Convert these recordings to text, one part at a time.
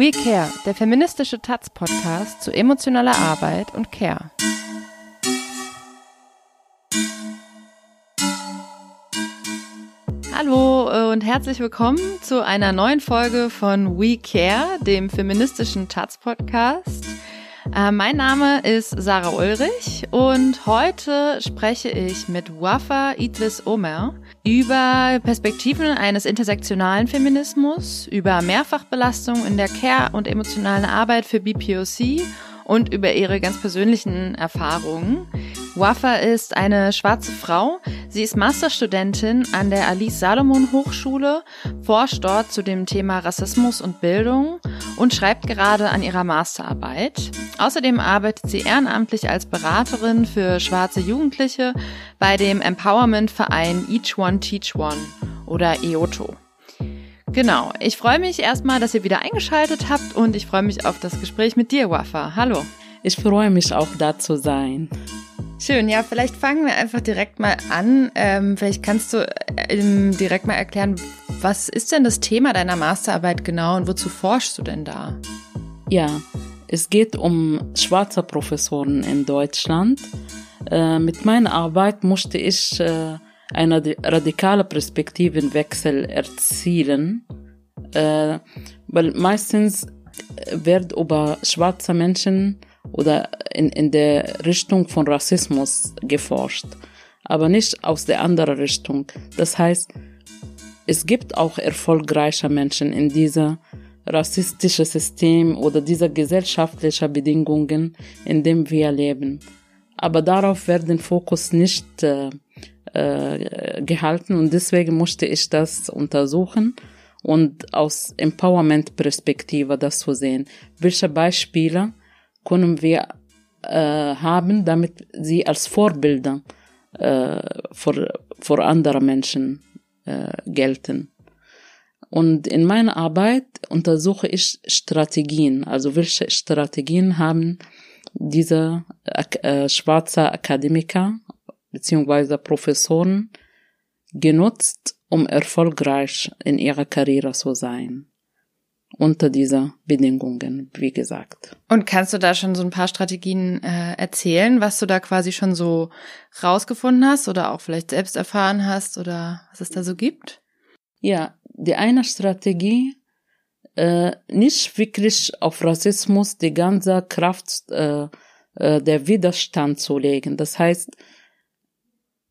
We Care, der feministische Taz-Podcast zu emotionaler Arbeit und Care. Hallo äh, und herzlich willkommen zu einer neuen Folge von We Care, dem feministischen Taz-Podcast. Äh, mein Name ist Sarah Ulrich und heute spreche ich mit Wafa Idris Omer über Perspektiven eines intersektionalen Feminismus, über Mehrfachbelastung in der Care- und emotionalen Arbeit für BPOC und über ihre ganz persönlichen Erfahrungen. Wafa ist eine schwarze Frau. Sie ist Masterstudentin an der Alice Salomon Hochschule, forscht dort zu dem Thema Rassismus und Bildung und schreibt gerade an ihrer Masterarbeit. Außerdem arbeitet sie ehrenamtlich als Beraterin für schwarze Jugendliche bei dem Empowerment-Verein Each One Teach One oder EOTO. Genau, ich freue mich erstmal, dass ihr wieder eingeschaltet habt und ich freue mich auf das Gespräch mit dir, Wafa. Hallo. Ich freue mich auch da zu sein. Schön, ja, vielleicht fangen wir einfach direkt mal an. Ähm, vielleicht kannst du ähm, direkt mal erklären, was ist denn das Thema deiner Masterarbeit genau und wozu forschst du denn da? Ja, es geht um schwarze Professoren in Deutschland. Äh, mit meiner Arbeit musste ich äh, einen radikalen Perspektivenwechsel erzielen, äh, weil meistens wird über schwarze Menschen oder in, in der Richtung von Rassismus geforscht, aber nicht aus der anderen Richtung. Das heißt, es gibt auch erfolgreiche Menschen in dieser rassistischen System oder dieser gesellschaftlichen Bedingungen, in dem wir leben. Aber darauf wird der Fokus nicht äh, äh, gehalten und deswegen musste ich das untersuchen und aus Empowerment-Perspektive das zu sehen. Welche Beispiele können wir äh, haben, damit sie als Vorbilder äh, für, für andere Menschen äh, gelten. Und in meiner Arbeit untersuche ich Strategien, also welche Strategien haben diese äh, schwarze Akademiker beziehungsweise Professoren genutzt, um erfolgreich in ihrer Karriere zu sein unter dieser Bedingungen, wie gesagt. Und kannst du da schon so ein paar Strategien äh, erzählen, was du da quasi schon so rausgefunden hast oder auch vielleicht selbst erfahren hast oder was es da so gibt? Ja, die eine Strategie, äh, nicht wirklich auf Rassismus die ganze Kraft äh, äh, der Widerstand zu legen. Das heißt,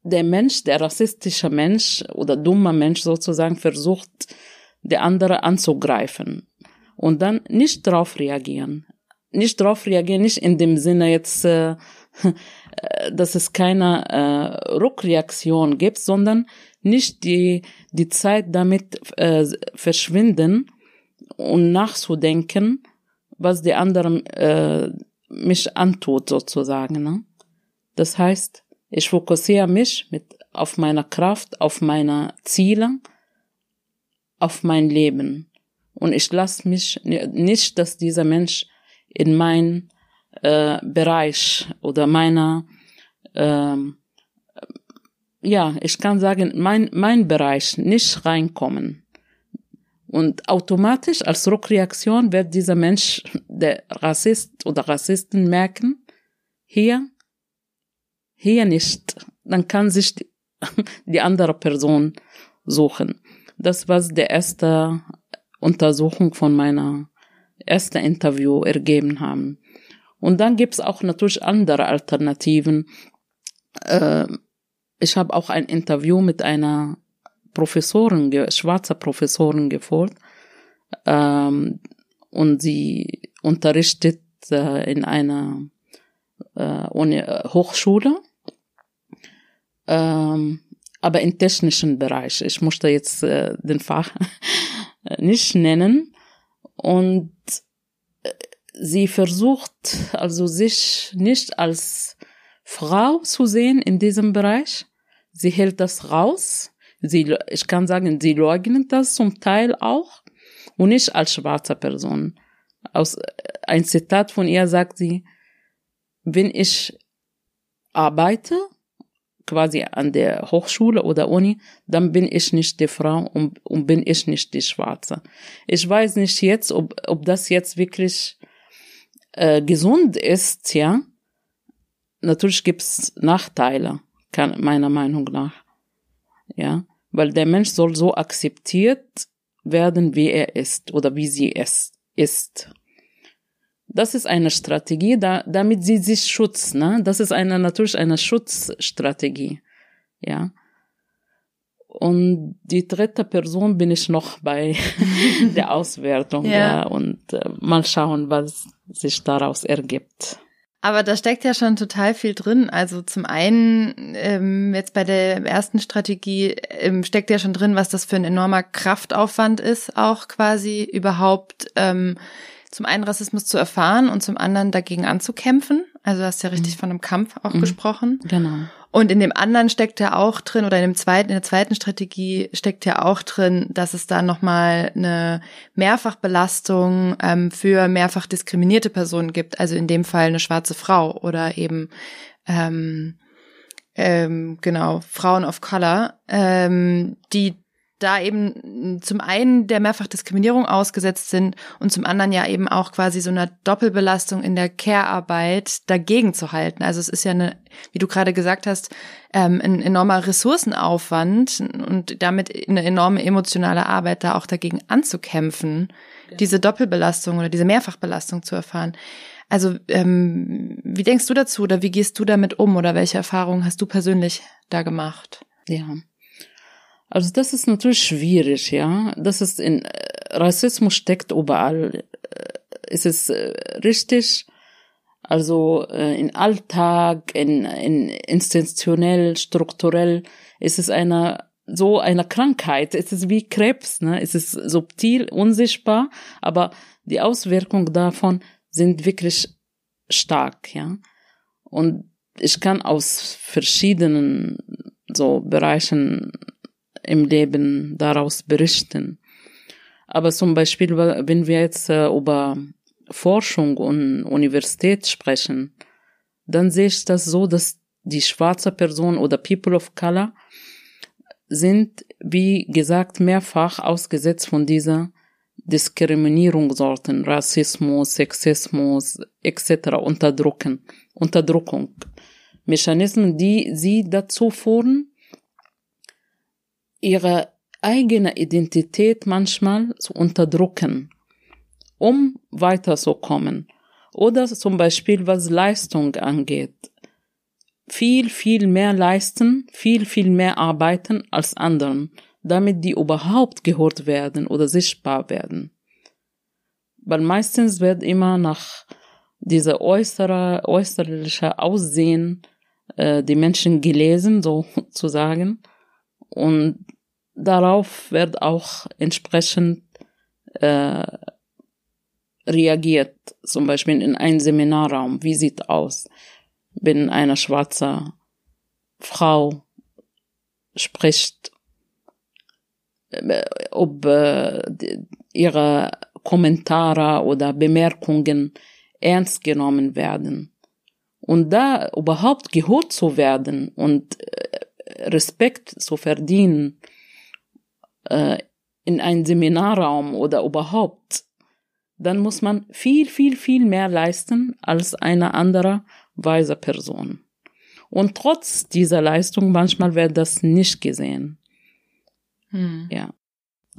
der Mensch, der rassistische Mensch oder dumme Mensch sozusagen versucht, der andere anzugreifen und dann nicht darauf reagieren. Nicht darauf reagieren, nicht in dem Sinne jetzt, äh, dass es keine äh, Rückreaktion gibt, sondern nicht die, die Zeit damit äh, verschwinden und nachzudenken, was die anderen äh, mich antut sozusagen. Ne? Das heißt, ich fokussiere mich mit auf meiner Kraft, auf meine Ziele, auf mein Leben und ich lasse mich nicht, dass dieser Mensch in mein äh, Bereich oder meiner, ähm, ja, ich kann sagen, mein, mein Bereich nicht reinkommen. Und automatisch als Rückreaktion wird dieser Mensch, der Rassist oder Rassisten merken, hier, hier nicht. Dann kann sich die, die andere Person suchen. Das war der erste Untersuchung von meiner ersten Interview ergeben haben. Und dann gibt's auch natürlich andere Alternativen. Äh, ich habe auch ein Interview mit einer Professorin, schwarzer Professorin geführt. Ähm, und sie unterrichtet äh, in einer äh, Hochschule, ähm, aber im technischen Bereich. Ich musste jetzt äh, den Fach nicht nennen. Und äh, sie versucht also sich nicht als Frau zu sehen in diesem Bereich. Sie hält das raus. Sie, ich kann sagen, sie leugnet das zum Teil auch und nicht als schwarze Person. Aus äh, ein Zitat von ihr sagt sie, wenn ich arbeite, quasi an der Hochschule oder Uni, dann bin ich nicht die Frau und, und bin ich nicht die Schwarze. Ich weiß nicht jetzt, ob, ob das jetzt wirklich äh, gesund ist, ja. Natürlich gibt's Nachteile, kann, meiner Meinung nach. Ja, weil der Mensch soll so akzeptiert werden, wie er ist oder wie sie es ist. Das ist eine Strategie, da, damit sie sich schützt. Ne? Das ist eine, natürlich eine Schutzstrategie. Ja. Und die dritte Person bin ich noch bei der Auswertung. ja. ja. Und äh, mal schauen, was sich daraus ergibt. Aber da steckt ja schon total viel drin. Also zum einen, ähm, jetzt bei der ersten Strategie ähm, steckt ja schon drin, was das für ein enormer Kraftaufwand ist, auch quasi überhaupt ähm, zum einen Rassismus zu erfahren und zum anderen dagegen anzukämpfen. Also du hast ja richtig mhm. von einem Kampf auch mhm. gesprochen. Genau. Und in dem anderen steckt ja auch drin, oder in dem zweiten, in der zweiten Strategie steckt ja auch drin, dass es da nochmal eine Mehrfachbelastung ähm, für mehrfach diskriminierte Personen gibt. Also in dem Fall eine schwarze Frau oder eben ähm, ähm, genau Frauen of Color, ähm, die da eben zum einen der Mehrfachdiskriminierung ausgesetzt sind und zum anderen ja eben auch quasi so einer Doppelbelastung in der Care-Arbeit dagegen zu halten. Also es ist ja eine, wie du gerade gesagt hast, ähm, ein enormer Ressourcenaufwand und damit eine enorme emotionale Arbeit, da auch dagegen anzukämpfen, ja. diese Doppelbelastung oder diese Mehrfachbelastung zu erfahren. Also ähm, wie denkst du dazu oder wie gehst du damit um oder welche Erfahrungen hast du persönlich da gemacht? Ja, also das ist natürlich schwierig, ja. Das ist in äh, Rassismus steckt überall. Äh, ist es äh, richtig? Also in Alltag, in, in institutionell, strukturell ist es eine so eine Krankheit. Es ist wie Krebs, ne? Es ist subtil, unsichtbar, aber die Auswirkungen davon sind wirklich stark, ja. Und ich kann aus verschiedenen so Bereichen im Leben daraus berichten. Aber zum Beispiel, wenn wir jetzt äh, über Forschung und Universität sprechen, dann sehe ich das so, dass die schwarze Person oder People of Color sind, wie gesagt, mehrfach ausgesetzt von dieser Diskriminierungssorten, Rassismus, Sexismus etc. Unterdrücken, Unterdrückung. Mechanismen, die sie dazu führen, ihre eigene Identität manchmal zu unterdrücken, um weiterzukommen. Oder zum Beispiel was Leistung angeht. Viel, viel mehr leisten, viel, viel mehr arbeiten als anderen, damit die überhaupt gehört werden oder sichtbar werden. Weil meistens wird immer nach dieser äußere, äußerliche Aussehen äh, die Menschen gelesen, so zu sagen. Und darauf wird auch entsprechend äh, reagiert. Zum Beispiel in einem Seminarraum. Wie sieht aus, wenn eine schwarze Frau spricht, äh, ob äh, ihre Kommentare oder Bemerkungen ernst genommen werden. Und da überhaupt gehört zu werden und äh, Respekt zu verdienen äh, in einen Seminarraum oder überhaupt, dann muss man viel, viel, viel mehr leisten als eine andere weise Person. Und trotz dieser Leistung manchmal wird das nicht gesehen. Hm. Ja.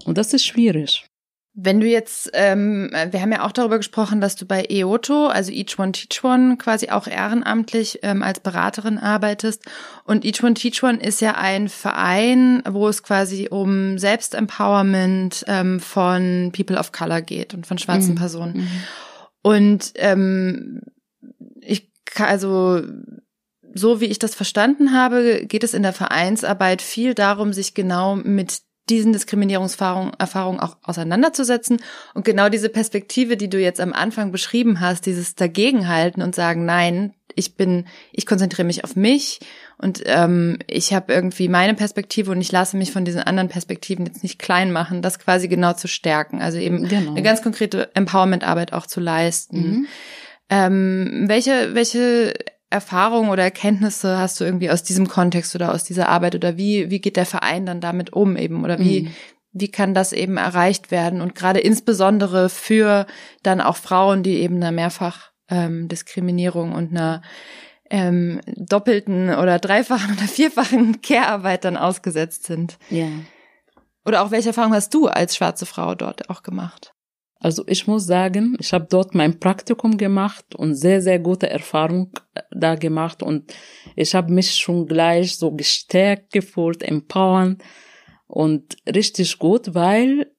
Und das ist schwierig. Wenn du jetzt, ähm, wir haben ja auch darüber gesprochen, dass du bei EOTO, also Each One Teach One, quasi auch ehrenamtlich ähm, als Beraterin arbeitest. Und Each One Teach One ist ja ein Verein, wo es quasi um Selbstempowerment ähm, von People of Color geht und von schwarzen mhm. Personen. Mhm. Und ähm, ich also so wie ich das verstanden habe, geht es in der Vereinsarbeit viel darum, sich genau mit diesen Diskriminierungserfahrungen auch auseinanderzusetzen und genau diese Perspektive, die du jetzt am Anfang beschrieben hast, dieses Dagegenhalten und sagen, nein, ich bin, ich konzentriere mich auf mich und ähm, ich habe irgendwie meine Perspektive und ich lasse mich von diesen anderen Perspektiven jetzt nicht klein machen, das quasi genau zu stärken, also eben genau. eine ganz konkrete Empowerment-Arbeit auch zu leisten. Mhm. Ähm, welche, welche Erfahrungen oder Erkenntnisse hast du irgendwie aus diesem Kontext oder aus dieser Arbeit oder wie, wie geht der Verein dann damit um eben oder wie, mhm. wie kann das eben erreicht werden und gerade insbesondere für dann auch Frauen, die eben einer mehrfach ähm, Diskriminierung und einer ähm, doppelten oder dreifachen oder vierfachen Care-Arbeit dann ausgesetzt sind. Ja. Oder auch welche Erfahrung hast du als schwarze Frau dort auch gemacht? Also ich muss sagen, ich habe dort mein Praktikum gemacht und sehr, sehr gute Erfahrung äh, da gemacht und ich habe mich schon gleich so gestärkt gefühlt, empowern und richtig gut, weil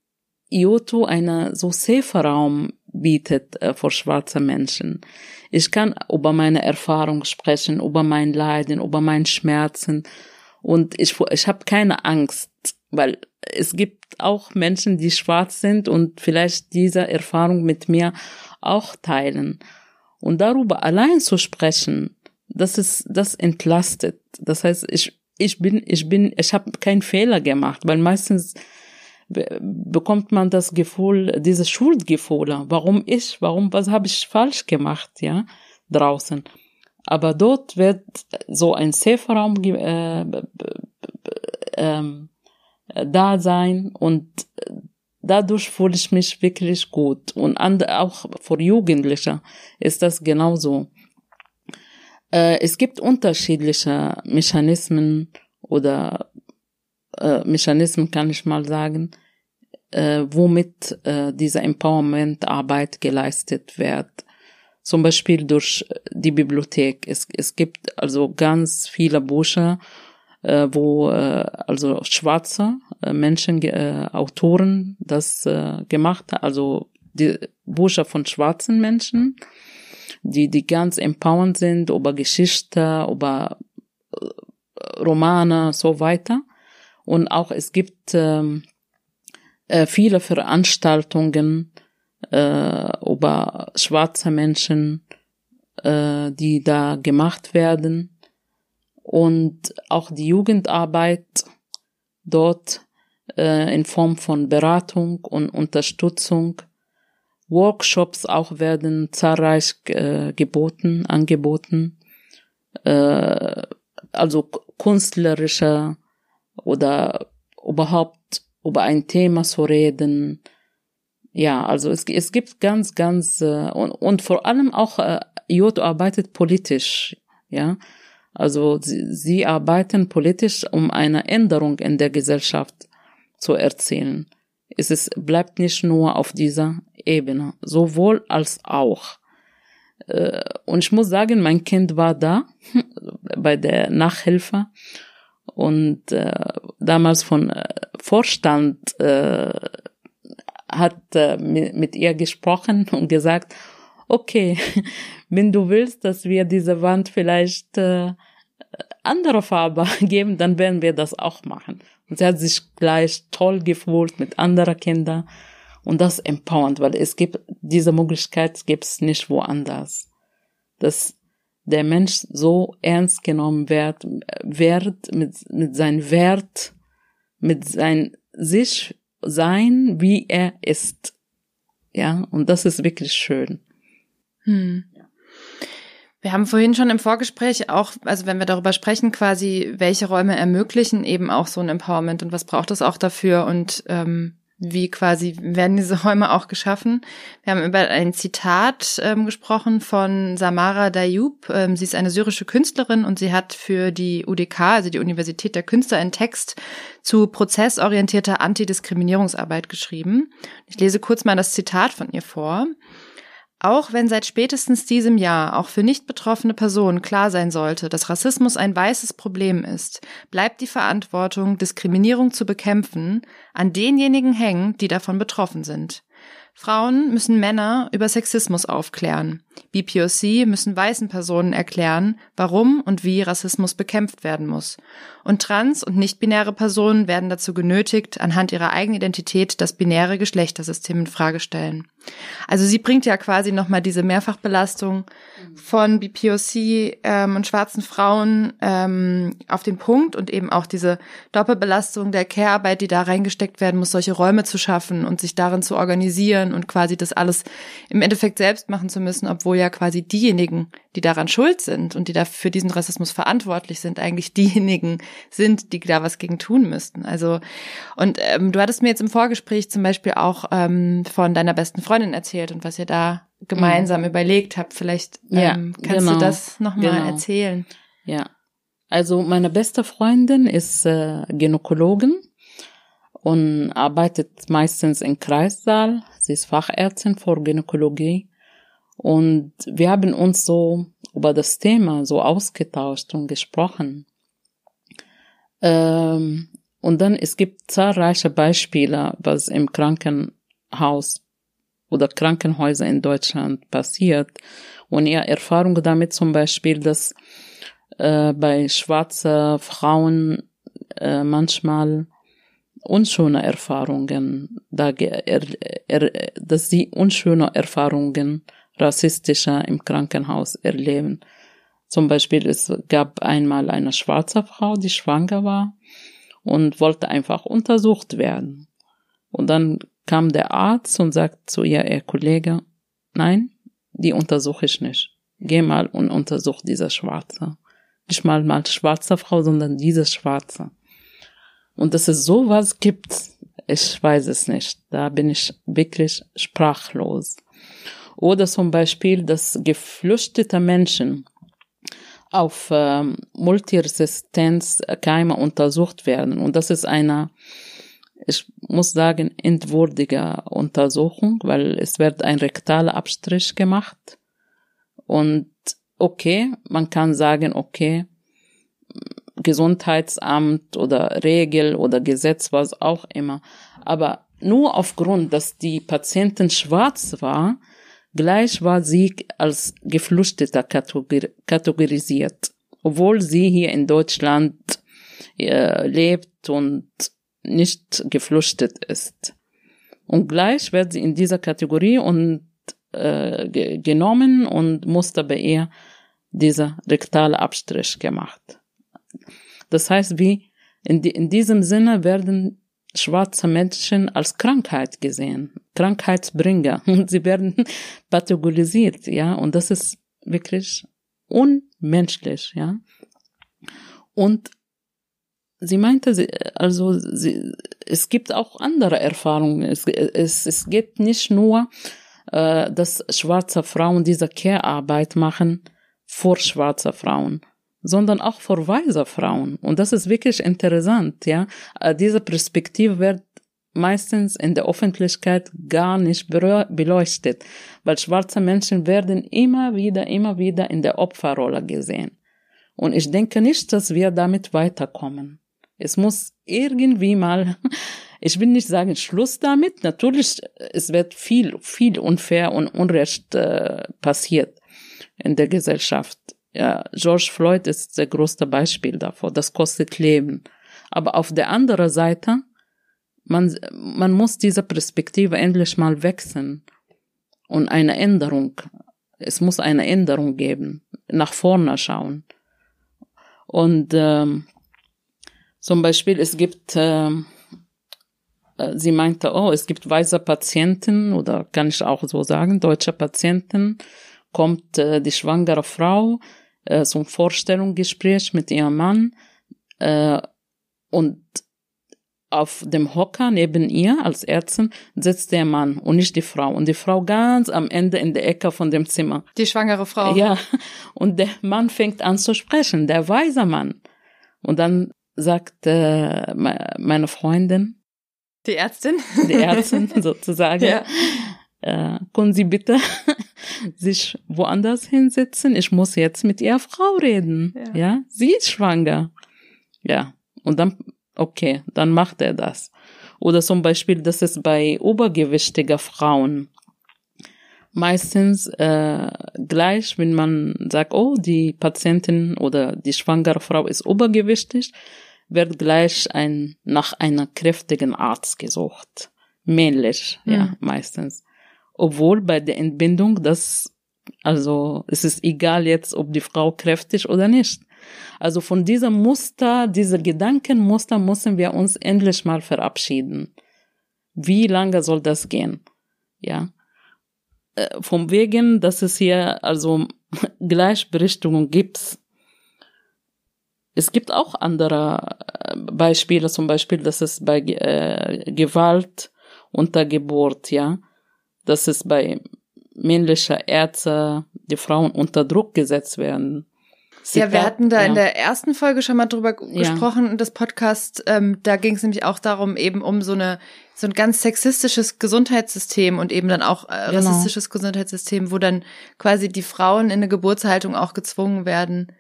IOTO einen so safe Raum bietet äh, für schwarze Menschen. Ich kann über meine Erfahrung sprechen, über mein Leiden, über meine Schmerzen und ich, ich habe keine Angst, weil es gibt auch Menschen, die schwarz sind und vielleicht diese Erfahrung mit mir auch teilen. Und darüber allein zu sprechen, das ist, das entlastet. Das heißt, ich, ich bin, ich bin, ich habe keinen Fehler gemacht, weil meistens bekommt man das Gefühl, diese Schuldgefühle. Warum ich? Warum? Was habe ich falsch gemacht? Ja, draußen. Aber dort wird so ein Safe Raum äh, ähm, da sein und dadurch fühle ich mich wirklich gut. Und auch für Jugendliche ist das genauso. Äh, es gibt unterschiedliche Mechanismen oder äh, Mechanismen, kann ich mal sagen, äh, womit diese Empowerment-Arbeit geleistet wird. Zum Beispiel durch die Bibliothek. Es, es gibt also ganz viele Bücher, äh, wo äh, also schwarze äh, Menschen, äh, Autoren das äh, gemacht haben, also die Bücher von schwarzen Menschen, die, die ganz empowernd sind über Geschichte, über äh, Romane, so weiter. Und auch es gibt ähm, äh, viele Veranstaltungen äh, über schwarze Menschen, äh, die da gemacht werden und auch die Jugendarbeit dort äh, in Form von Beratung und Unterstützung. Workshops auch werden zahlreich äh, geboten, angeboten. Äh, also künstlerische oder überhaupt über ein Thema zu reden. Ja, also es, es gibt ganz, ganz äh, und, und vor allem auch äh, Jodo arbeitet politisch, ja. Also sie, sie arbeiten politisch, um eine Änderung in der Gesellschaft zu erzielen. Es ist, bleibt nicht nur auf dieser Ebene, sowohl als auch. Äh, und ich muss sagen, mein Kind war da bei der Nachhilfe und äh, damals von äh, Vorstand äh, hat äh, mit ihr gesprochen und gesagt, okay, wenn du willst, dass wir diese Wand vielleicht äh, andere Farbe geben, dann werden wir das auch machen. Und sie hat sich gleich toll gefühlt mit anderen Kindern und das empowernd, weil es gibt diese Möglichkeit gibt es nicht woanders, dass der Mensch so ernst genommen wird, wird mit mit seinem Wert, mit sein sich sein, wie er ist, ja, und das ist wirklich schön. Hm. Wir haben vorhin schon im Vorgespräch auch, also wenn wir darüber sprechen, quasi, welche Räume ermöglichen eben auch so ein Empowerment und was braucht es auch dafür und ähm, wie quasi werden diese Räume auch geschaffen. Wir haben über ein Zitat ähm, gesprochen von Samara Dayub. Ähm, sie ist eine syrische Künstlerin und sie hat für die UDK, also die Universität der Künstler, einen Text zu prozessorientierter Antidiskriminierungsarbeit geschrieben. Ich lese kurz mal das Zitat von ihr vor. Auch wenn seit spätestens diesem Jahr auch für nicht betroffene Personen klar sein sollte, dass Rassismus ein weißes Problem ist, bleibt die Verantwortung, Diskriminierung zu bekämpfen, an denjenigen hängen, die davon betroffen sind. Frauen müssen Männer über Sexismus aufklären. BPOC müssen weißen Personen erklären, warum und wie Rassismus bekämpft werden muss. Und trans- und nicht-binäre Personen werden dazu genötigt, anhand ihrer eigenen Identität das binäre Geschlechtersystem in Frage stellen. Also sie bringt ja quasi nochmal diese Mehrfachbelastung von BPOC ähm, und schwarzen Frauen ähm, auf den Punkt und eben auch diese Doppelbelastung der Care-Arbeit, die da reingesteckt werden muss, solche Räume zu schaffen und sich darin zu organisieren und quasi das alles im Endeffekt selbst machen zu müssen, obwohl ja quasi diejenigen, die daran schuld sind und die da für diesen Rassismus verantwortlich sind, eigentlich diejenigen sind, die da was gegen tun müssten. Also und ähm, du hattest mir jetzt im Vorgespräch zum Beispiel auch ähm, von deiner besten Freundin erzählt und was ihr da gemeinsam mhm. überlegt habt. Vielleicht ähm, ja, kannst genau, du das nochmal genau. erzählen. Ja, also meine beste Freundin ist äh, Gynäkologin und arbeitet meistens im Kreissaal. Sie ist Fachärztin für Gynäkologie. Und wir haben uns so über das Thema so ausgetauscht und gesprochen. Ähm, und dann, es gibt zahlreiche Beispiele, was im Krankenhaus oder Krankenhäuser in Deutschland passiert. Und ihre Erfahrung damit zum Beispiel, dass äh, bei schwarzen Frauen äh, manchmal unschöne Erfahrungen, da, er, er, dass sie unschöne Erfahrungen rassistischer im Krankenhaus erleben. Zum Beispiel, es gab einmal eine schwarze Frau, die schwanger war und wollte einfach untersucht werden. Und dann kam der Arzt und sagt zu ihr, ihr Kollege, nein, die untersuche ich nicht. Geh mal und untersuch diese Schwarze. Nicht mal mal schwarze Frau, sondern diese Schwarze. Und dass es sowas gibt, ich weiß es nicht. Da bin ich wirklich sprachlos. Oder zum Beispiel, dass geflüchtete Menschen auf ähm, Multiresistenzkeime untersucht werden. Und das ist eine, ich muss sagen, entwürdige Untersuchung, weil es wird ein rektaler Abstrich gemacht. Und okay, man kann sagen, okay, Gesundheitsamt oder Regel oder Gesetz, was auch immer. Aber nur aufgrund, dass die Patientin schwarz war, gleich war sie als Geflüchteter kategorisiert, obwohl sie hier in Deutschland äh, lebt und nicht geflüchtet ist. Und gleich wird sie in dieser Kategorie und äh, genommen und musste bei ihr dieser rektale Abstrich gemacht. Das heißt, wie in, die, in diesem Sinne werden schwarze Menschen als Krankheit gesehen, Krankheitsbringer und sie werden pathologisiert, ja, und das ist wirklich unmenschlich, ja. Und sie meinte, also sie, es gibt auch andere Erfahrungen. Es, es, es geht nicht nur, äh, dass schwarze Frauen diese Care-Arbeit machen vor schwarze Frauen sondern auch vor weiser Frauen. Und das ist wirklich interessant, ja. Äh, diese Perspektive wird meistens in der Öffentlichkeit gar nicht beleuchtet, weil schwarze Menschen werden immer wieder, immer wieder in der Opferrolle gesehen. Und ich denke nicht, dass wir damit weiterkommen. Es muss irgendwie mal, ich will nicht sagen Schluss damit. Natürlich, es wird viel, viel unfair und Unrecht äh, passiert in der Gesellschaft. Ja, George Floyd ist der größte Beispiel davor. Das kostet Leben. Aber auf der anderen Seite, man, man muss diese Perspektive endlich mal wechseln und eine Änderung. Es muss eine Änderung geben. Nach vorne schauen. Und ähm, zum Beispiel, es gibt, ähm, äh, sie meinte, oh, es gibt weiße Patienten oder kann ich auch so sagen, deutsche Patienten, kommt äh, die schwangere Frau, äh, so ein Vorstellungsgespräch mit ihrem Mann äh, und auf dem Hocker neben ihr als Ärztin sitzt der Mann und nicht die Frau. Und die Frau ganz am Ende in der Ecke von dem Zimmer. Die schwangere Frau. Ja. Und der Mann fängt an zu sprechen, der weise Mann. Und dann sagt äh, meine Freundin. Die Ärztin? Die Ärztin sozusagen. Ja äh, können Sie bitte sich woanders hinsetzen? Ich muss jetzt mit Ihrer Frau reden. Ja. ja, sie ist schwanger. Ja, und dann, okay, dann macht er das. Oder zum Beispiel, dass es bei obergewichtiger Frauen meistens äh, gleich, wenn man sagt, oh, die Patientin oder die schwangere Frau ist obergewichtig, wird gleich ein, nach einer kräftigen Arzt gesucht. Männlich, mhm. ja, meistens obwohl bei der Entbindung das, also es ist egal jetzt, ob die Frau kräftig oder nicht. Also von diesem Muster, dieser Gedankenmuster müssen wir uns endlich mal verabschieden. Wie lange soll das gehen? Ja. äh, vom Wegen, dass es hier also Gleichberechtigung gibt. Es gibt auch andere äh, Beispiele, zum Beispiel, dass es bei äh, Gewalt unter Geburt, ja, dass es bei männlicher Ärzte die Frauen unter Druck gesetzt werden. Sie ja, wir hatten da ja. in der ersten Folge schon mal drüber ja. gesprochen, das Podcast, ähm, da ging es nämlich auch darum, eben um so eine so ein ganz sexistisches Gesundheitssystem und eben dann auch äh, genau. rassistisches Gesundheitssystem, wo dann quasi die Frauen in eine Geburtshaltung auch gezwungen werden,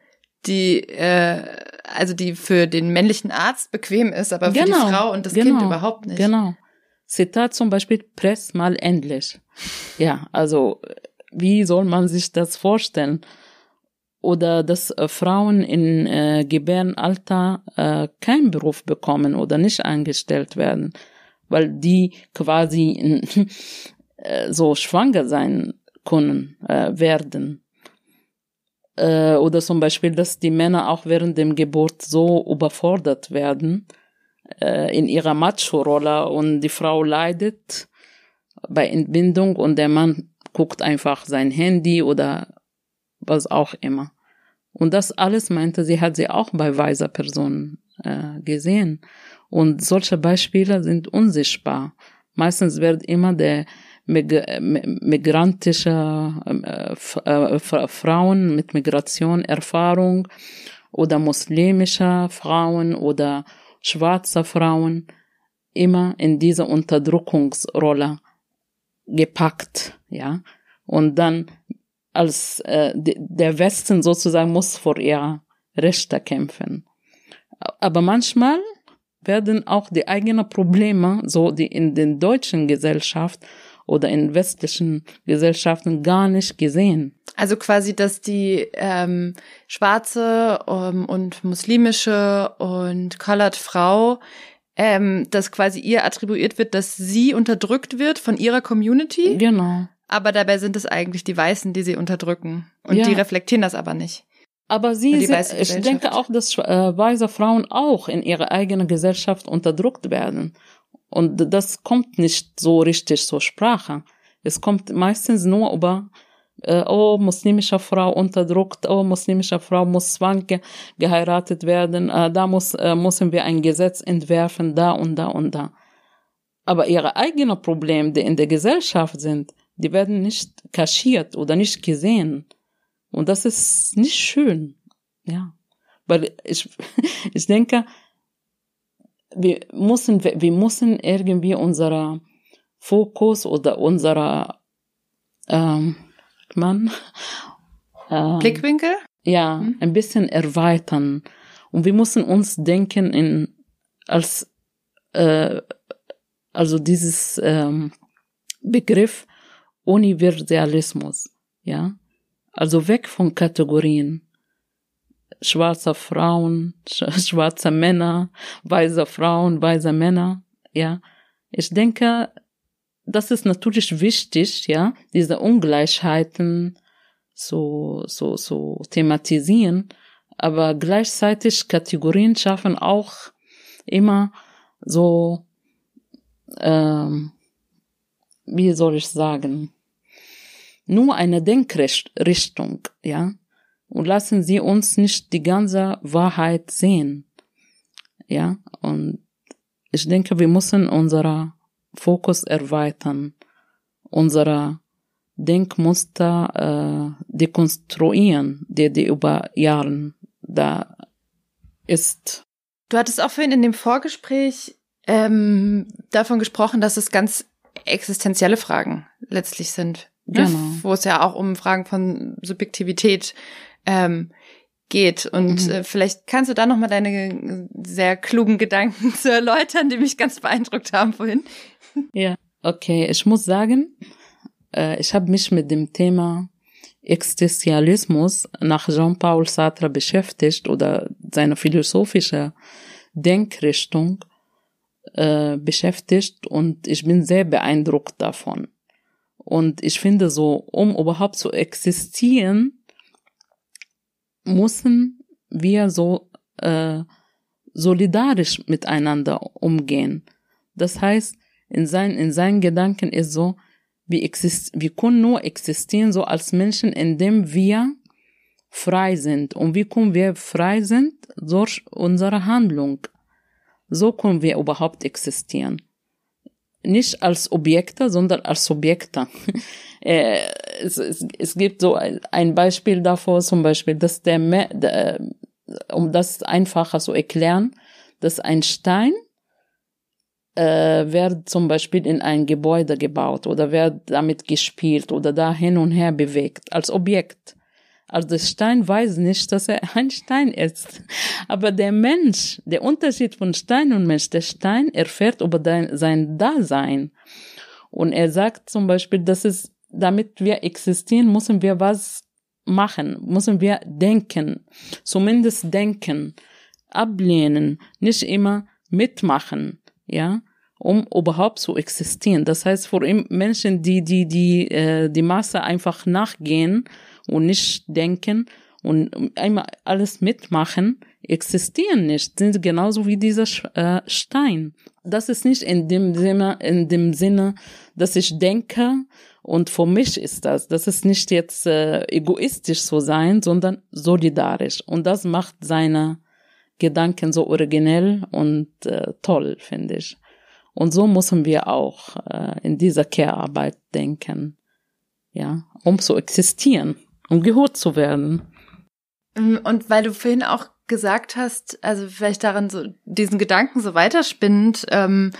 die äh, also die für den männlichen Arzt bequem ist, aber genau. für die genau. Frau und das genau. Kind überhaupt nicht. Genau. Zitat zum Beispiel, press mal endlich. Ja, also wie soll man sich das vorstellen? Oder dass äh, Frauen in äh, Gebärenalter äh, keinen Beruf bekommen oder nicht angestellt werden, weil die quasi äh, so schwanger sein können, äh, werden. Äh, oder zum Beispiel, dass die Männer auch während dem Geburt so überfordert werden äh, in ihrer Macho-Rolle und die Frau leidet bei Entbindung und der Mann guckt einfach sein Handy oder was auch immer. Und das alles meinte sie, hat sie auch bei weiser Personen äh, gesehen. Und solche Beispiele sind unsichtbar. Meistens wird immer der Mig migrantische äh, äh, Frauen mit Migrationerfahrung oder muslimische Frauen oder schwarze Frauen immer in diese Unterdrückungsrolle gepackt, ja. Und dann als äh, der Westen sozusagen muss vor ihrer Rechte kämpfen. Aber manchmal werden auch die eigenen Probleme, so die in den deutschen Gesellschaft oder in westlichen Gesellschaften gar nicht gesehen. Also quasi, dass die ähm, schwarze ähm, und muslimische und colored Frau ähm, dass quasi ihr attribuiert wird, dass sie unterdrückt wird von ihrer Community. Genau. Aber dabei sind es eigentlich die Weißen, die sie unterdrücken. Und ja. die reflektieren das aber nicht. Aber sie, sind, ich denke auch, dass äh, weiße Frauen auch in ihrer eigenen Gesellschaft unterdrückt werden. Und das kommt nicht so richtig zur Sprache. Es kommt meistens nur über äh, oh, muslimische Frau unterdrückt, oh, muslimische Frau muss zwang geheiratet werden, äh, da muss, äh, müssen wir ein Gesetz entwerfen, da und da und da. Aber ihre eigenen Probleme, die in der Gesellschaft sind, die werden nicht kaschiert oder nicht gesehen. Und das ist nicht schön. Ja. Weil ich, ich denke, wir müssen, wir müssen irgendwie unser Fokus oder unser, ähm, man. Ähm, Blickwinkel? Ja, mhm. ein bisschen erweitern. Und wir müssen uns denken in, als, äh, also dieses ähm, Begriff Universalismus, ja. Also weg von Kategorien. Schwarzer Frauen, schwarze Männer, weiße Frauen, weiße Männer, ja. Ich denke, das ist natürlich wichtig, ja, diese Ungleichheiten so, so, so thematisieren, aber gleichzeitig Kategorien schaffen auch immer so, ähm, wie soll ich sagen, nur eine Denkrichtung, ja, und lassen sie uns nicht die ganze Wahrheit sehen, ja, und ich denke, wir müssen unserer Fokus erweitern, unsere Denkmuster äh, dekonstruieren, die, die über Jahren da ist. Du hattest auch vorhin in dem Vorgespräch ähm, davon gesprochen, dass es ganz existenzielle Fragen letztlich sind. Ne? Genau. Wo es ja auch um Fragen von Subjektivität ähm, geht. Und mhm. äh, vielleicht kannst du da nochmal deine sehr klugen Gedanken zu erläutern, die mich ganz beeindruckt haben vorhin. Ja, okay. Ich muss sagen, äh, ich habe mich mit dem Thema Existenzialismus nach Jean-Paul Sartre beschäftigt oder seine philosophische Denkrichtung äh, beschäftigt und ich bin sehr beeindruckt davon. Und ich finde so, um überhaupt zu existieren, müssen wir so äh, solidarisch miteinander umgehen. Das heißt, in, sein, in seinen Gedanken ist so, wir, exist wir können nur existieren so als Menschen, indem wir frei sind. Und wie können wir frei sind? Durch unsere Handlung. So können wir überhaupt existieren. Nicht als Objekte, sondern als Subjekte. Äh, es, es, es gibt so ein Beispiel davor, zum Beispiel, dass der, der um das einfacher zu erklären, dass ein Stein äh, wird zum Beispiel in ein Gebäude gebaut oder wird damit gespielt oder da hin und her bewegt als Objekt. Also der Stein weiß nicht, dass er ein Stein ist. Aber der Mensch, der Unterschied von Stein und Mensch, der Stein erfährt über sein Dasein. Und er sagt zum Beispiel, dass es, damit wir existieren, müssen wir was machen, müssen wir denken, zumindest denken, ablehnen, nicht immer mitmachen, ja, um überhaupt zu existieren. Das heißt, vor allem Menschen, die die die äh, die Masse einfach nachgehen und nicht denken und einmal alles mitmachen, existieren nicht, sind genauso wie dieser äh, Stein. Das ist nicht in dem Sinne, in dem Sinne, dass ich denke und für mich ist das, das ist nicht jetzt äh, egoistisch zu sein, sondern solidarisch. Und das macht seine Gedanken so originell und äh, toll, finde ich. Und so müssen wir auch äh, in dieser Care-Arbeit denken, ja, um zu existieren, um gehört zu werden. Mm, und weil du vorhin auch gesagt hast, also vielleicht daran so diesen Gedanken so weiterspinnend, ähm,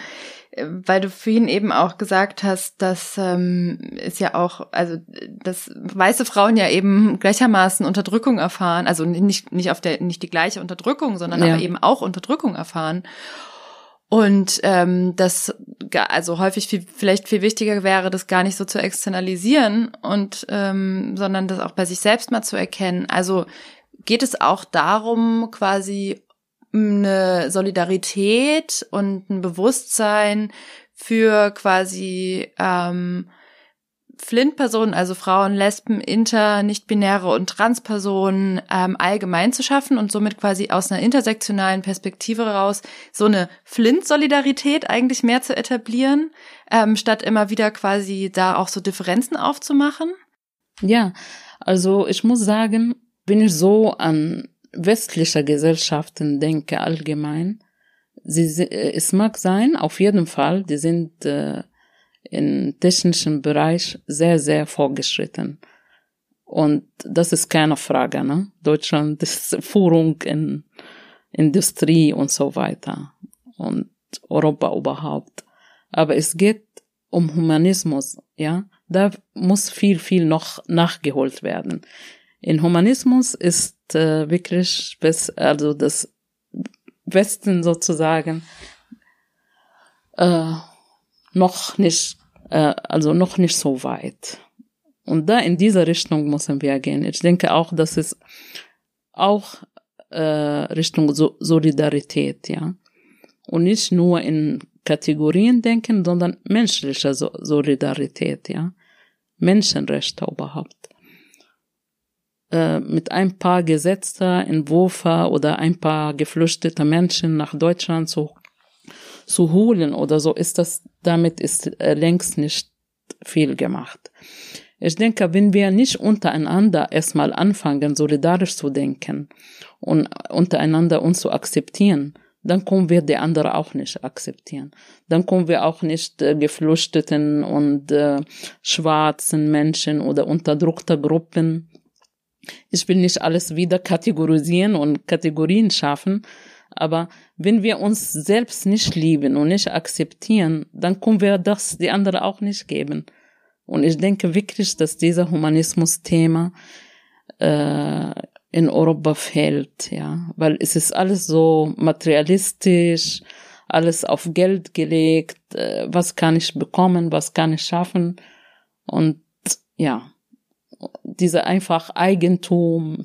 weil du vorhin eben auch gesagt hast, dass ähm, ist ja auch, also dass weiße Frauen ja eben gleichermaßen Unterdrückung erfahren, also nicht nicht auf der nicht die gleiche Unterdrückung, sondern ja. aber eben auch Unterdrückung erfahren. Und ähm, das also häufig viel, vielleicht viel wichtiger wäre, das gar nicht so zu externalisieren und ähm, sondern das auch bei sich selbst mal zu erkennen. Also geht es auch darum, quasi eine Solidarität und ein Bewusstsein für quasi ähm, Flint-Personen, also Frauen, Lesben, Inter, nicht-binäre und Trans-Personen ähm, allgemein zu schaffen und somit quasi aus einer intersektionalen Perspektive raus so eine Flint-Solidarität eigentlich mehr zu etablieren, ähm, statt immer wieder quasi da auch so Differenzen aufzumachen? Ja, also ich muss sagen, bin ich so an westliche Gesellschaften denke allgemein, sie, äh, es mag sein, auf jeden Fall, die sind äh, im technischen Bereich sehr, sehr vorgeschritten. Und das ist keine Frage, ne? Deutschland ist Führung in Industrie und so weiter. Und Europa überhaupt. Aber es geht um Humanismus, ja? Da muss viel, viel noch nachgeholt werden. In Humanismus ist äh, wirklich also das Westen sozusagen äh, noch nicht, äh, also noch nicht so weit. Und da in diese Richtung müssen wir gehen. Ich denke auch, dass es auch äh, Richtung so Solidarität, ja. Und nicht nur in Kategorien denken, sondern menschliche so Solidarität, ja. Menschenrechte überhaupt. Äh, mit ein paar gesetzter Entwürfe oder ein paar geflüchtete Menschen nach Deutschland zu, zu holen oder so ist das, damit ist äh, längst nicht viel gemacht. Ich denke, wenn wir nicht untereinander erstmal anfangen, solidarisch zu denken und untereinander uns zu akzeptieren, dann können wir die andere auch nicht akzeptieren. Dann können wir auch nicht äh, geflüchteten und äh, schwarzen Menschen oder unterdrückte Gruppen ich will nicht alles wieder kategorisieren und Kategorien schaffen, aber wenn wir uns selbst nicht lieben und nicht akzeptieren, dann können wir das die andere auch nicht geben. Und ich denke wirklich, dass dieser Humanismus-Thema äh, in Europa fehlt, ja, weil es ist alles so materialistisch, alles auf Geld gelegt, äh, was kann ich bekommen, was kann ich schaffen. Und ja, diese einfach Eigentum,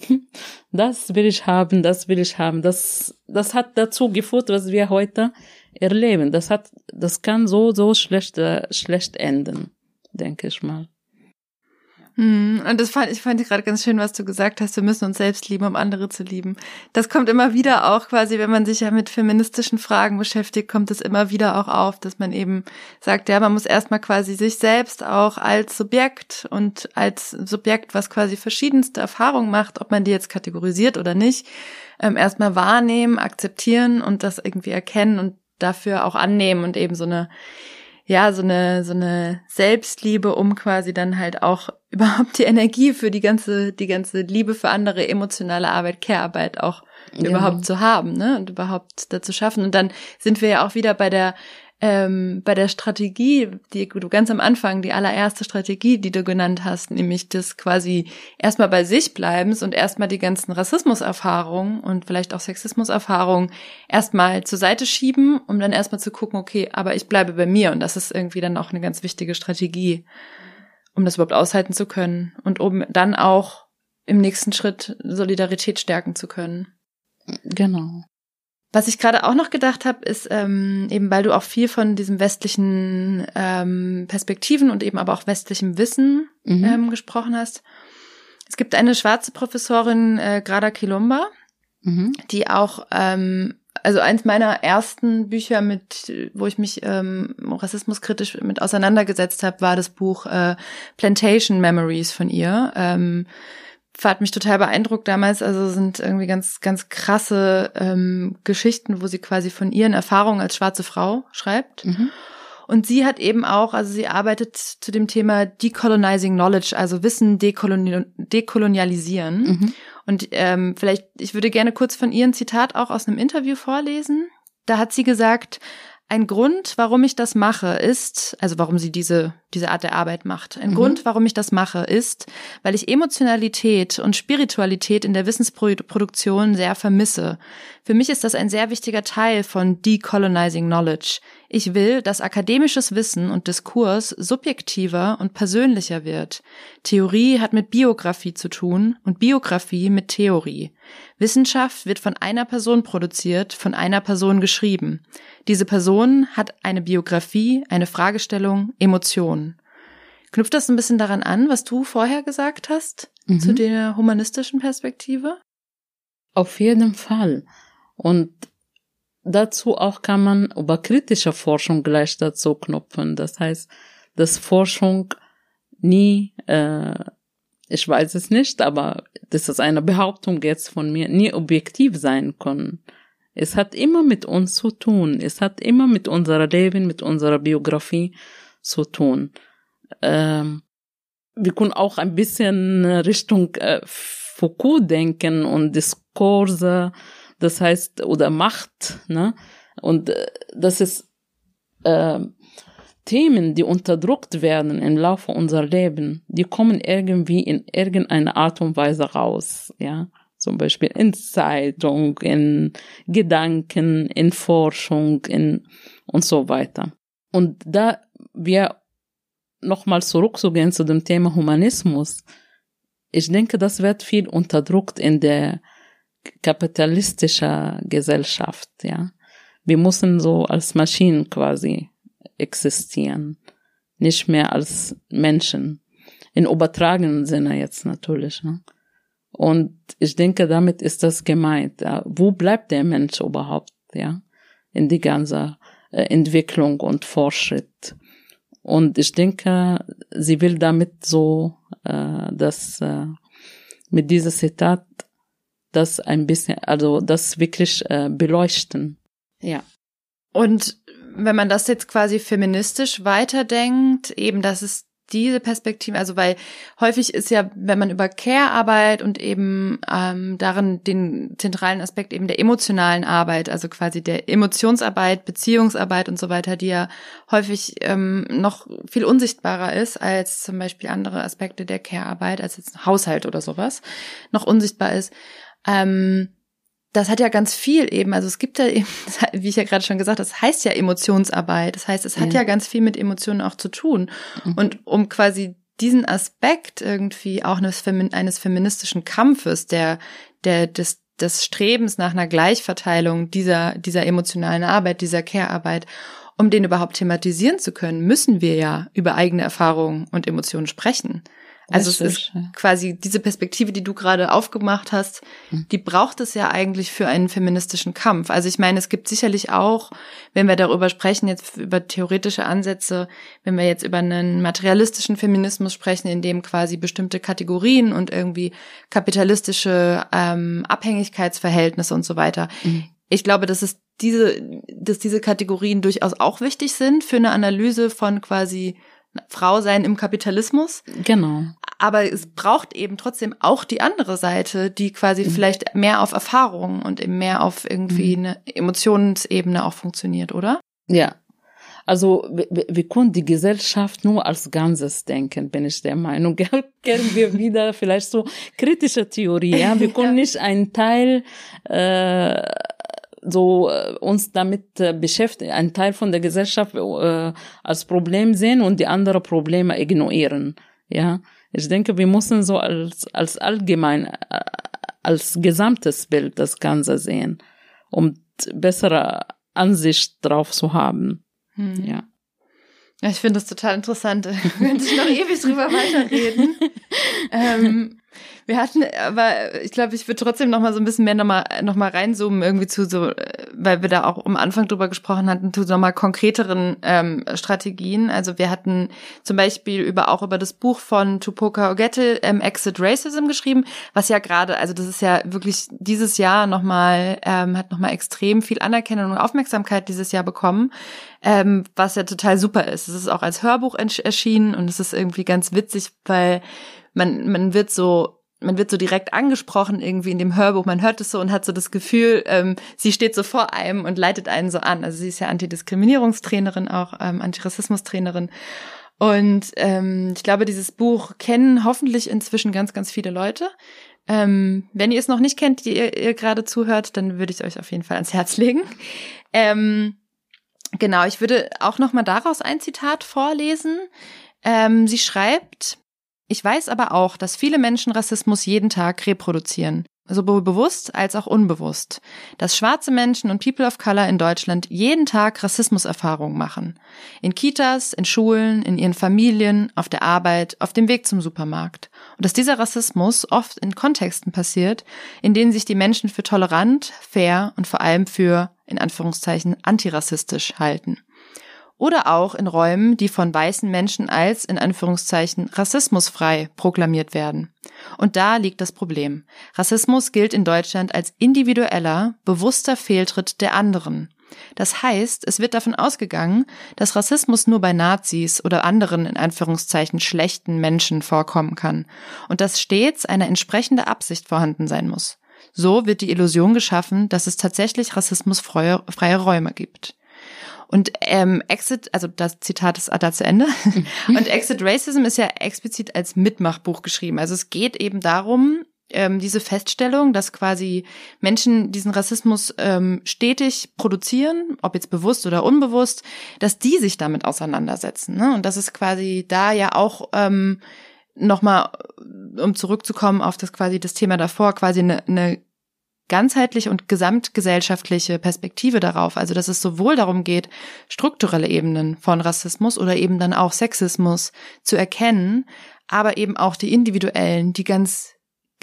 das will ich haben, das will ich haben, das, das hat dazu geführt, was wir heute erleben. Das hat, das kann so, so schlecht, äh, schlecht enden, denke ich mal. Hm, und das fand ich fand ich gerade ganz schön, was du gesagt hast. Wir müssen uns selbst lieben, um andere zu lieben. Das kommt immer wieder auch quasi, wenn man sich ja mit feministischen Fragen beschäftigt, kommt es immer wieder auch auf, dass man eben sagt, ja, man muss erstmal quasi sich selbst auch als Subjekt und als Subjekt, was quasi verschiedenste Erfahrungen macht, ob man die jetzt kategorisiert oder nicht, ähm, erstmal wahrnehmen, akzeptieren und das irgendwie erkennen und dafür auch annehmen und eben so eine ja, so eine, so eine Selbstliebe, um quasi dann halt auch überhaupt die Energie für die ganze, die ganze Liebe für andere, emotionale Arbeit, Care-Arbeit auch ja. überhaupt zu haben, ne? Und überhaupt dazu schaffen. Und dann sind wir ja auch wieder bei der ähm, bei der Strategie, die du ganz am Anfang, die allererste Strategie, die du genannt hast, nämlich das quasi erstmal bei sich bleibens und erstmal die ganzen Rassismuserfahrungen und vielleicht auch Sexismuserfahrungen erstmal zur Seite schieben, um dann erstmal zu gucken, okay, aber ich bleibe bei mir und das ist irgendwie dann auch eine ganz wichtige Strategie, um das überhaupt aushalten zu können und um dann auch im nächsten Schritt Solidarität stärken zu können. Genau. Was ich gerade auch noch gedacht habe, ist ähm, eben, weil du auch viel von diesem westlichen ähm, Perspektiven und eben aber auch westlichem Wissen mhm. ähm, gesprochen hast. Es gibt eine schwarze Professorin, äh, Grada Kilumba, mhm. die auch, ähm, also eins meiner ersten Bücher, mit, wo ich mich ähm, rassismuskritisch mit auseinandergesetzt habe, war das Buch äh, Plantation Memories von ihr. Ähm, hat mich total beeindruckt damals. Also sind irgendwie ganz, ganz krasse ähm, Geschichten, wo sie quasi von ihren Erfahrungen als schwarze Frau schreibt. Mhm. Und sie hat eben auch, also sie arbeitet zu dem Thema Decolonizing Knowledge, also Wissen dekoloni dekolonialisieren. Mhm. Und ähm, vielleicht, ich würde gerne kurz von ihrem Zitat auch aus einem Interview vorlesen. Da hat sie gesagt, ein Grund, warum ich das mache, ist, also warum sie diese, diese Art der Arbeit macht. Ein mhm. Grund, warum ich das mache, ist, weil ich Emotionalität und Spiritualität in der Wissensproduktion sehr vermisse. Für mich ist das ein sehr wichtiger Teil von Decolonizing Knowledge. Ich will, dass akademisches Wissen und Diskurs subjektiver und persönlicher wird. Theorie hat mit Biografie zu tun und Biografie mit Theorie. Wissenschaft wird von einer Person produziert, von einer Person geschrieben. Diese Person hat eine Biografie, eine Fragestellung, Emotionen. Knüpft das ein bisschen daran an, was du vorher gesagt hast, mhm. zu der humanistischen Perspektive? Auf jeden Fall. Und dazu auch kann man über kritische Forschung gleich dazu knüpfen. Das heißt, dass Forschung nie, äh, ich weiß es nicht, aber das ist eine Behauptung jetzt von mir, nie objektiv sein kann. Es hat immer mit uns zu tun. Es hat immer mit unserer Leben, mit unserer Biografie zu tun. Ähm, wir können auch ein bisschen Richtung äh, Foucault denken und Diskurse das heißt, oder Macht, ne? Und äh, das ist äh, Themen, die unterdrückt werden im Laufe unserer Leben, die kommen irgendwie in irgendeiner Art und Weise raus, ja. Zum Beispiel in Zeitung, in Gedanken, in Forschung, in und so weiter. Und da wir nochmal zurückzugehen zu dem Thema Humanismus, ich denke, das wird viel unterdrückt in der kapitalistischer Gesellschaft, ja. Wir müssen so als Maschinen quasi existieren, nicht mehr als Menschen. In übertragenen Sinne jetzt natürlich. Ne? Und ich denke, damit ist das gemeint. Ja. Wo bleibt der Mensch überhaupt, ja, in die ganze äh, Entwicklung und Fortschritt? Und ich denke, sie will damit so, äh, dass äh, mit diesem Zitat das ein bisschen, also das wirklich äh, beleuchten. Ja. Und wenn man das jetzt quasi feministisch weiterdenkt, eben, dass es diese Perspektive, also weil häufig ist ja, wenn man über Care-Arbeit und eben ähm, darin den zentralen Aspekt eben der emotionalen Arbeit, also quasi der Emotionsarbeit, Beziehungsarbeit und so weiter, die ja häufig ähm, noch viel unsichtbarer ist als zum Beispiel andere Aspekte der Care-Arbeit, als jetzt Haushalt oder sowas, noch unsichtbar ist. Ähm, das hat ja ganz viel eben, also es gibt ja eben, wie ich ja gerade schon gesagt, das heißt ja Emotionsarbeit. Das heißt, es hat ja, ja ganz viel mit Emotionen auch zu tun. Mhm. Und um quasi diesen Aspekt irgendwie auch eines, eines feministischen Kampfes, der, der, des, des Strebens nach einer Gleichverteilung dieser, dieser emotionalen Arbeit, dieser Care-Arbeit, um den überhaupt thematisieren zu können, müssen wir ja über eigene Erfahrungen und Emotionen sprechen. Also Richtig, es ist ja. quasi diese Perspektive, die du gerade aufgemacht hast, hm. die braucht es ja eigentlich für einen feministischen Kampf. Also ich meine, es gibt sicherlich auch, wenn wir darüber sprechen, jetzt über theoretische Ansätze, wenn wir jetzt über einen materialistischen Feminismus sprechen, in dem quasi bestimmte Kategorien und irgendwie kapitalistische ähm, Abhängigkeitsverhältnisse und so weiter. Mhm. Ich glaube, dass es diese, dass diese Kategorien durchaus auch wichtig sind für eine Analyse von quasi Frau sein im Kapitalismus. Genau. Aber es braucht eben trotzdem auch die andere Seite, die quasi mhm. vielleicht mehr auf Erfahrung und eben mehr auf irgendwie mhm. eine Emotionsebene auch funktioniert, oder? Ja. Also wir, wir können die Gesellschaft nur als Ganzes denken, bin ich der Meinung. Kennen wir wieder vielleicht so kritische Theorie. Ja? Wir können nicht einen Teil äh, so äh, uns damit äh, beschäftigen, ein Teil von der Gesellschaft äh, als Problem sehen und die anderen Probleme ignorieren. Ja, ich denke, wir müssen so als als allgemein äh, als gesamtes Bild das Ganze sehen, um bessere Ansicht drauf zu haben. Hm. Ja. Ja, ich finde das total interessant. Könnte ich noch ewig drüber weiterreden. ähm, wir hatten, aber ich glaube, ich würde trotzdem noch mal so ein bisschen mehr noch mal, noch mal reinzoomen irgendwie zu so, weil wir da auch am Anfang drüber gesprochen hatten, zu noch mal konkreteren ähm, Strategien. Also wir hatten zum Beispiel über auch über das Buch von Tupoka Ogette ähm, Exit Racism geschrieben, was ja gerade, also das ist ja wirklich dieses Jahr noch mal ähm, hat noch mal extrem viel Anerkennung und Aufmerksamkeit dieses Jahr bekommen, ähm, was ja total super ist. Es ist auch als Hörbuch erschienen und es ist irgendwie ganz witzig, weil man man wird so man wird so direkt angesprochen irgendwie in dem Hörbuch, man hört es so und hat so das Gefühl, ähm, sie steht so vor einem und leitet einen so an. Also sie ist ja Antidiskriminierungstrainerin, auch ähm, Antirassismustrainerin. Und ähm, ich glaube, dieses Buch kennen hoffentlich inzwischen ganz, ganz viele Leute. Ähm, wenn ihr es noch nicht kennt, die ihr, ihr gerade zuhört, dann würde ich euch auf jeden Fall ans Herz legen. Ähm, genau, ich würde auch noch mal daraus ein Zitat vorlesen. Ähm, sie schreibt, ich weiß aber auch, dass viele Menschen Rassismus jeden Tag reproduzieren, sowohl bewusst als auch unbewusst, dass schwarze Menschen und People of Color in Deutschland jeden Tag Rassismuserfahrungen machen. In Kitas, in Schulen, in ihren Familien, auf der Arbeit, auf dem Weg zum Supermarkt. Und dass dieser Rassismus oft in Kontexten passiert, in denen sich die Menschen für tolerant, fair und vor allem für, in Anführungszeichen, antirassistisch halten oder auch in Räumen, die von weißen Menschen als in Anführungszeichen rassismusfrei proklamiert werden. Und da liegt das Problem. Rassismus gilt in Deutschland als individueller, bewusster Fehltritt der anderen. Das heißt, es wird davon ausgegangen, dass Rassismus nur bei Nazis oder anderen in Anführungszeichen schlechten Menschen vorkommen kann und dass stets eine entsprechende Absicht vorhanden sein muss. So wird die Illusion geschaffen, dass es tatsächlich rassismusfreie Räume gibt. Und ähm, Exit, also das Zitat ist da zu Ende. Und Exit Racism ist ja explizit als Mitmachbuch geschrieben. Also es geht eben darum, ähm, diese Feststellung, dass quasi Menschen diesen Rassismus ähm, stetig produzieren, ob jetzt bewusst oder unbewusst, dass die sich damit auseinandersetzen. Ne? Und das ist quasi da ja auch ähm, nochmal, um zurückzukommen auf das quasi das Thema davor, quasi eine, eine ganzheitliche und gesamtgesellschaftliche Perspektive darauf. Also dass es sowohl darum geht, strukturelle Ebenen von Rassismus oder eben dann auch Sexismus zu erkennen, aber eben auch die individuellen, die ganz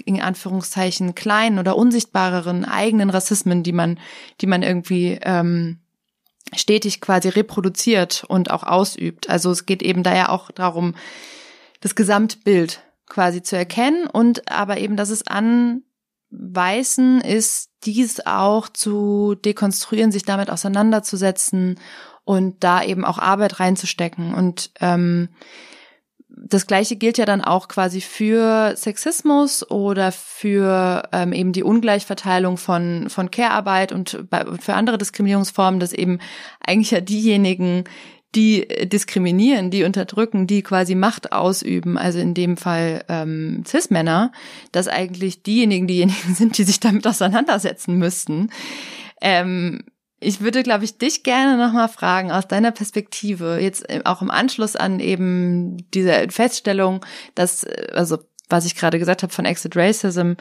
in Anführungszeichen kleinen oder unsichtbareren eigenen Rassismen, die man, die man irgendwie ähm, stetig quasi reproduziert und auch ausübt. Also es geht eben da ja auch darum, das Gesamtbild quasi zu erkennen und aber eben, dass es an Weißen ist dies auch zu dekonstruieren, sich damit auseinanderzusetzen und da eben auch Arbeit reinzustecken. Und ähm, das Gleiche gilt ja dann auch quasi für Sexismus oder für ähm, eben die Ungleichverteilung von, von Care-Arbeit und bei, für andere Diskriminierungsformen, dass eben eigentlich ja diejenigen, die diskriminieren, die unterdrücken, die quasi Macht ausüben, also in dem Fall ähm, Cis-Männer, dass eigentlich diejenigen diejenigen sind, die sich damit auseinandersetzen müssten. Ähm, ich würde, glaube ich, dich gerne nochmal fragen, aus deiner Perspektive, jetzt auch im Anschluss an eben diese Feststellung, dass, also was ich gerade gesagt habe von Exit Racism,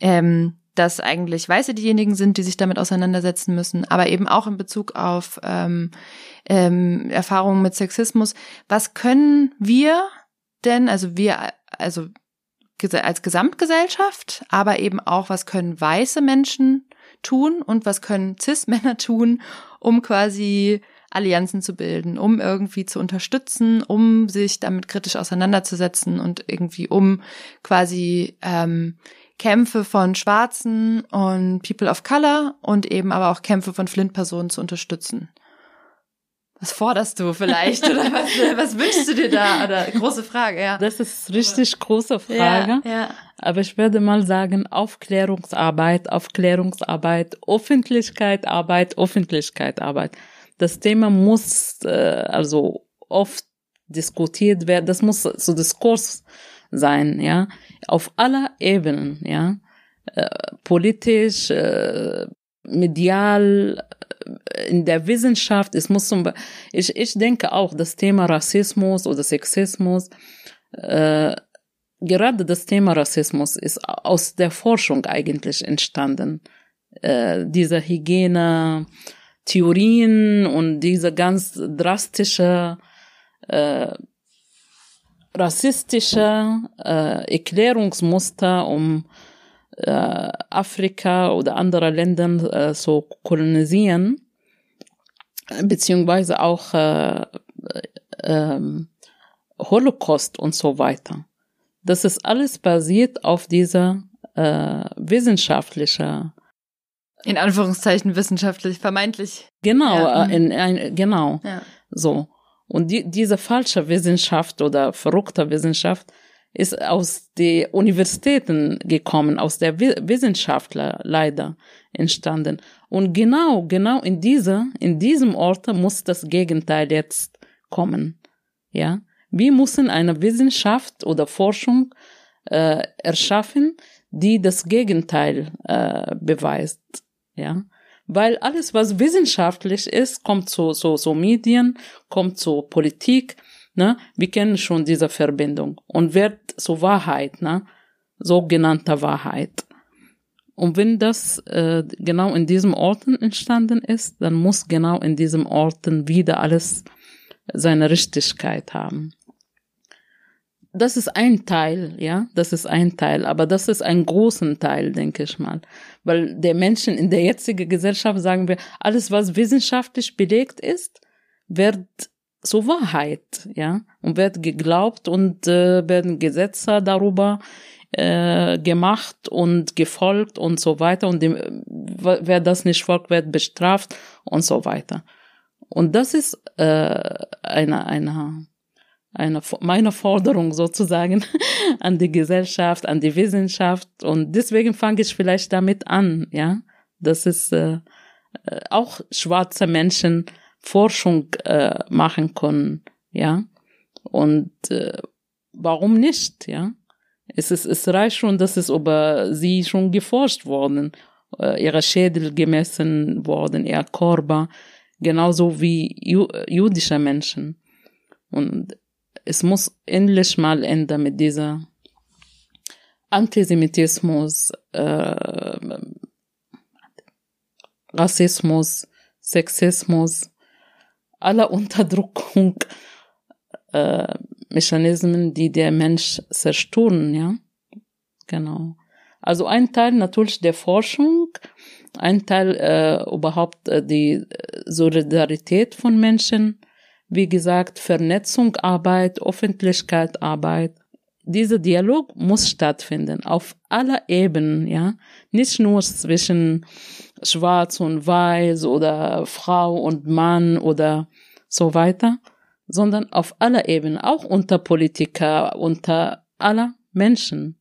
ähm, dass eigentlich Weiße diejenigen sind, die sich damit auseinandersetzen müssen, aber eben auch in Bezug auf ähm, ähm, Erfahrungen mit Sexismus. Was können wir denn, also wir also als Gesamtgesellschaft, aber eben auch, was können weiße Menschen tun und was können Cis-Männer tun, um quasi Allianzen zu bilden, um irgendwie zu unterstützen, um sich damit kritisch auseinanderzusetzen und irgendwie um quasi ähm, Kämpfe von Schwarzen und People of Color und eben aber auch Kämpfe von Flint-Personen zu unterstützen. Was forderst du vielleicht oder was, was wünschst du dir da? Oder große Frage, ja. Das ist richtig große Frage. Ja, ja. Aber ich würde mal sagen, Aufklärungsarbeit, Aufklärungsarbeit, Öffentlichkeit, Arbeit, Öffentlichkeit, Arbeit. Das Thema muss äh, also oft diskutiert werden. Das muss so Diskurs sein, ja, auf aller Ebenen, ja, äh, politisch, äh, medial, in der Wissenschaft, es muss zum ich, ich denke auch, das Thema Rassismus oder Sexismus, äh, gerade das Thema Rassismus ist aus der Forschung eigentlich entstanden. Äh, diese Hygiene, Theorien und diese ganz drastische, äh, rassistische äh, Erklärungsmuster, um äh, Afrika oder andere Länder äh, zu kolonisieren, beziehungsweise auch äh, äh, Holocaust und so weiter. Das ist alles basiert auf dieser äh, wissenschaftlicher in Anführungszeichen wissenschaftlich, vermeintlich. Genau, ja. äh, in, ein, genau. Ja. So. Und die, diese falsche Wissenschaft oder verrückte Wissenschaft ist aus den Universitäten gekommen, aus der Wissenschaftler leider entstanden. Und genau, genau in dieser, in diesem Ort muss das Gegenteil jetzt kommen. Ja, wir müssen eine Wissenschaft oder Forschung äh, erschaffen, die das Gegenteil äh, beweist. Ja, weil alles, was wissenschaftlich ist, kommt zu so so Medien, kommt zu Politik, Ne? Wir kennen schon diese Verbindung und wird zur Wahrheit, ne? sogenannte Wahrheit. Und wenn das äh, genau in diesem Orten entstanden ist, dann muss genau in diesem Orten wieder alles seine Richtigkeit haben. Das ist ein Teil, ja, das ist ein Teil, aber das ist ein großen Teil, denke ich mal. Weil der Menschen in der jetzigen Gesellschaft sagen wir, alles, was wissenschaftlich belegt ist, wird zur Wahrheit, ja, und wird geglaubt und äh, werden Gesetze darüber äh, gemacht und gefolgt und so weiter und dem, wer das nicht folgt, wird bestraft und so weiter. Und das ist äh, eine, eine, eine, meine Forderung sozusagen an die Gesellschaft, an die Wissenschaft und deswegen fange ich vielleicht damit an, ja, dass es äh, äh auch schwarze Menschen Forschung äh, machen können, ja. Und äh, warum nicht, ja? Es ist, es reicht schon, dass es über sie schon geforscht worden, äh, ihre Schädel gemessen worden, ihr Körper, genauso wie ju jüdische Menschen. Und es muss endlich mal enden mit dieser Antisemitismus, äh, Rassismus, Sexismus, aller Unterdrückung äh, Mechanismen, die der Mensch zerstören, ja. Genau. Also ein Teil natürlich der Forschung, ein Teil äh, überhaupt äh, die Solidarität von Menschen, wie gesagt, Vernetzung, Arbeit, Öffentlichkeit, Arbeit. Dieser Dialog muss stattfinden auf aller Ebenen, ja, nicht nur zwischen Schwarz und Weiß oder Frau und Mann oder so weiter, sondern auf aller Ebenen, auch unter Politiker, unter aller Menschen.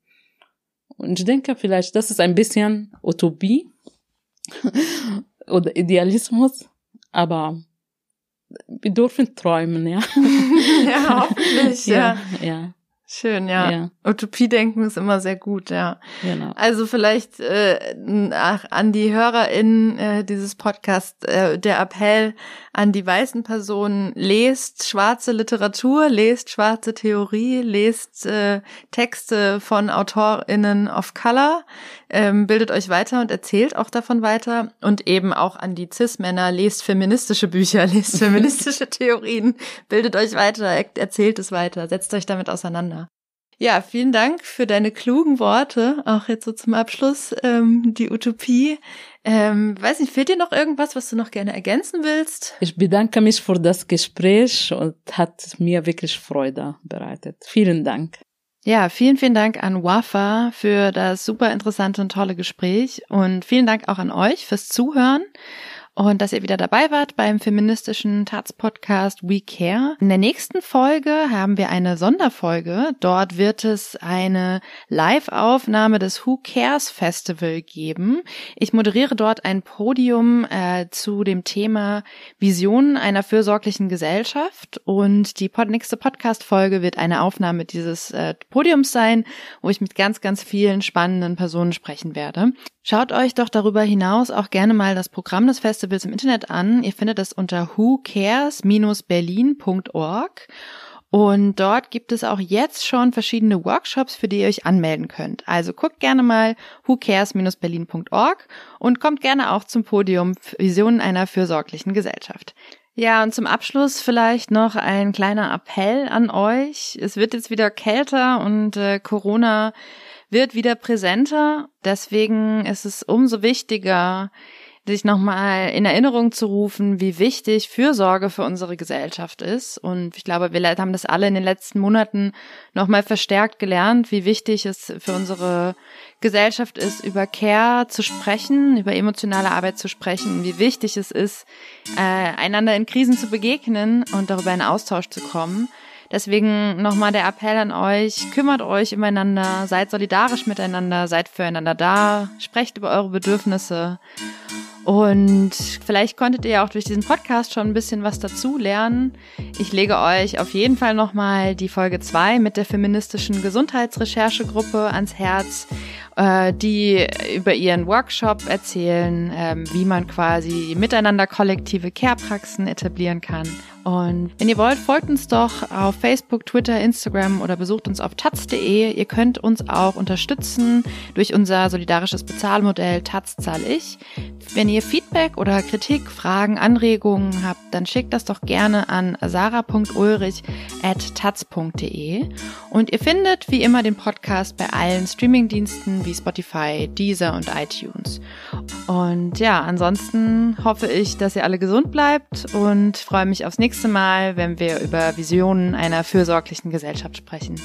Und ich denke vielleicht, das ist ein bisschen Utopie oder Idealismus, aber wir dürfen träumen, ja. ja, hoffentlich, ja. ja. ja. Schön, ja. ja. Utopie-denken ist immer sehr gut, ja. Genau. Also vielleicht äh, an die HörerInnen äh, dieses Podcasts äh, der Appell an die weißen Personen, lest schwarze Literatur, lest schwarze Theorie, lest äh, Texte von AutorInnen of Color, ähm, bildet euch weiter und erzählt auch davon weiter. Und eben auch an die Cis-Männer, lest feministische Bücher, lest feministische Theorien, bildet euch weiter, erzählt es weiter, setzt euch damit auseinander. Ja, vielen Dank für deine klugen Worte. Auch jetzt so zum Abschluss ähm, die Utopie. Ähm, weiß nicht, fehlt dir noch irgendwas, was du noch gerne ergänzen willst? Ich bedanke mich für das Gespräch und hat mir wirklich Freude bereitet. Vielen Dank. Ja, vielen, vielen Dank an Wafa für das super interessante und tolle Gespräch und vielen Dank auch an euch fürs Zuhören und dass ihr wieder dabei wart beim feministischen Taz-Podcast We Care. In der nächsten Folge haben wir eine Sonderfolge. Dort wird es eine Live-Aufnahme des Who Cares Festival geben. Ich moderiere dort ein Podium äh, zu dem Thema Visionen einer fürsorglichen Gesellschaft und die pod nächste Podcast-Folge wird eine Aufnahme dieses äh, Podiums sein, wo ich mit ganz, ganz vielen spannenden Personen sprechen werde. Schaut euch doch darüber hinaus auch gerne mal das Programm des Festivals im Internet an. Ihr findet es unter whocares-berlin.org. Und dort gibt es auch jetzt schon verschiedene Workshops, für die ihr euch anmelden könnt. Also guckt gerne mal whocares-berlin.org und kommt gerne auch zum Podium Visionen einer fürsorglichen Gesellschaft. Ja, und zum Abschluss vielleicht noch ein kleiner Appell an euch. Es wird jetzt wieder kälter und äh, Corona wird wieder präsenter. Deswegen ist es umso wichtiger, sich nochmal in Erinnerung zu rufen, wie wichtig Fürsorge für unsere Gesellschaft ist. Und ich glaube, wir haben das alle in den letzten Monaten nochmal verstärkt gelernt, wie wichtig es für unsere Gesellschaft ist, über Care zu sprechen, über emotionale Arbeit zu sprechen, wie wichtig es ist, äh, einander in Krisen zu begegnen und darüber in Austausch zu kommen. Deswegen nochmal der Appell an euch, kümmert euch umeinander, seid solidarisch miteinander, seid füreinander da, sprecht über eure Bedürfnisse. Und vielleicht konntet ihr auch durch diesen Podcast schon ein bisschen was dazu lernen. Ich lege euch auf jeden Fall nochmal die Folge 2 mit der feministischen Gesundheitsrecherchegruppe ans Herz, äh, die über ihren Workshop erzählen, ähm, wie man quasi miteinander kollektive Care-Praxen etablieren kann. Und wenn ihr wollt, folgt uns doch auf Facebook, Twitter, Instagram oder besucht uns auf taz.de. Ihr könnt uns auch unterstützen durch unser solidarisches Bezahlmodell Taz zahl ich. Wenn ihr Feedback oder Kritik, Fragen, Anregungen habt, dann schickt das doch gerne an sarah.ulrich.taz.de. Und ihr findet wie immer den Podcast bei allen Streamingdiensten wie Spotify, Deezer und iTunes. Und ja, ansonsten hoffe ich, dass ihr alle gesund bleibt und freue mich aufs nächste Mal, wenn wir über Visionen einer fürsorglichen Gesellschaft sprechen.